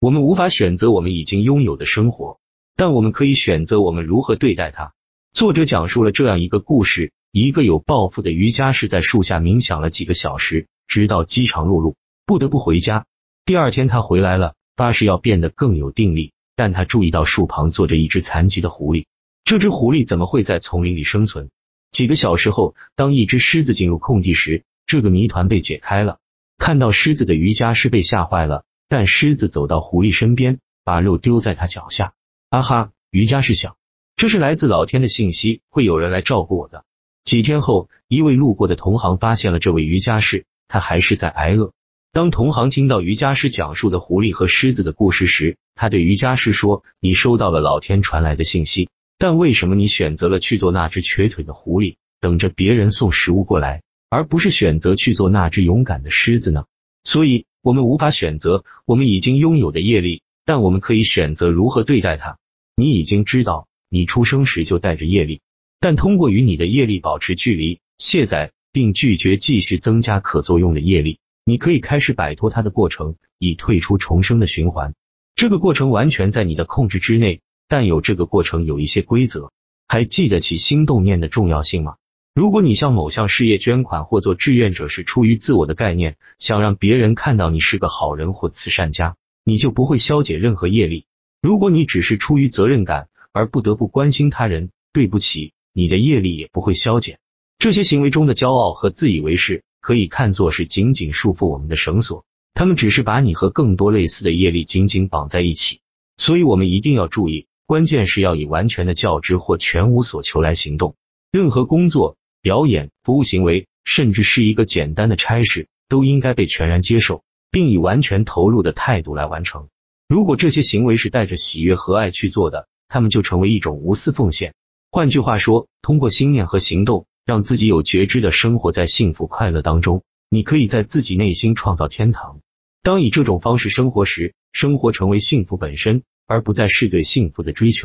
我们无法选择我们已经拥有的生活，但我们可以选择我们如何对待它。作者讲述了这样一个故事：一个有抱负的瑜伽士在树下冥想了几个小时，直到饥肠辘辘，不得不回家。第二天他回来了，发誓要变得更有定力，但他注意到树旁坐着一只残疾的狐狸。这只狐狸怎么会在丛林里生存？几个小时后，当一只狮子进入空地时，这个谜团被解开了。看到狮子的瑜伽师被吓坏了，但狮子走到狐狸身边，把肉丢在他脚下。啊哈！瑜伽师想，这是来自老天的信息，会有人来照顾我的。几天后，一位路过的同行发现了这位瑜伽师，他还是在挨饿。当同行听到瑜伽师讲述的狐狸和狮子的故事时，他对瑜伽师说：“你收到了老天传来的信息，但为什么你选择了去做那只瘸腿的狐狸，等着别人送食物过来？”而不是选择去做那只勇敢的狮子呢？所以，我们无法选择我们已经拥有的业力，但我们可以选择如何对待它。你已经知道，你出生时就带着业力，但通过与你的业力保持距离、卸载，并拒绝继续增加可作用的业力，你可以开始摆脱它的过程，以退出重生的循环。这个过程完全在你的控制之内，但有这个过程有一些规则。还记得起心动念的重要性吗？如果你向某项事业捐款或做志愿者是出于自我的概念，想让别人看到你是个好人或慈善家，你就不会消解任何业力。如果你只是出于责任感而不得不关心他人，对不起，你的业力也不会消减。这些行为中的骄傲和自以为是可以看作是紧紧束缚我们的绳索，他们只是把你和更多类似的业力紧紧绑在一起。所以，我们一定要注意，关键是要以完全的觉知或全无所求来行动。任何工作。表演、服务行为，甚至是一个简单的差事，都应该被全然接受，并以完全投入的态度来完成。如果这些行为是带着喜悦和爱去做的，他们就成为一种无私奉献。换句话说，通过心念和行动，让自己有觉知的生活在幸福快乐当中，你可以在自己内心创造天堂。当以这种方式生活时，生活成为幸福本身，而不再是对幸福的追求。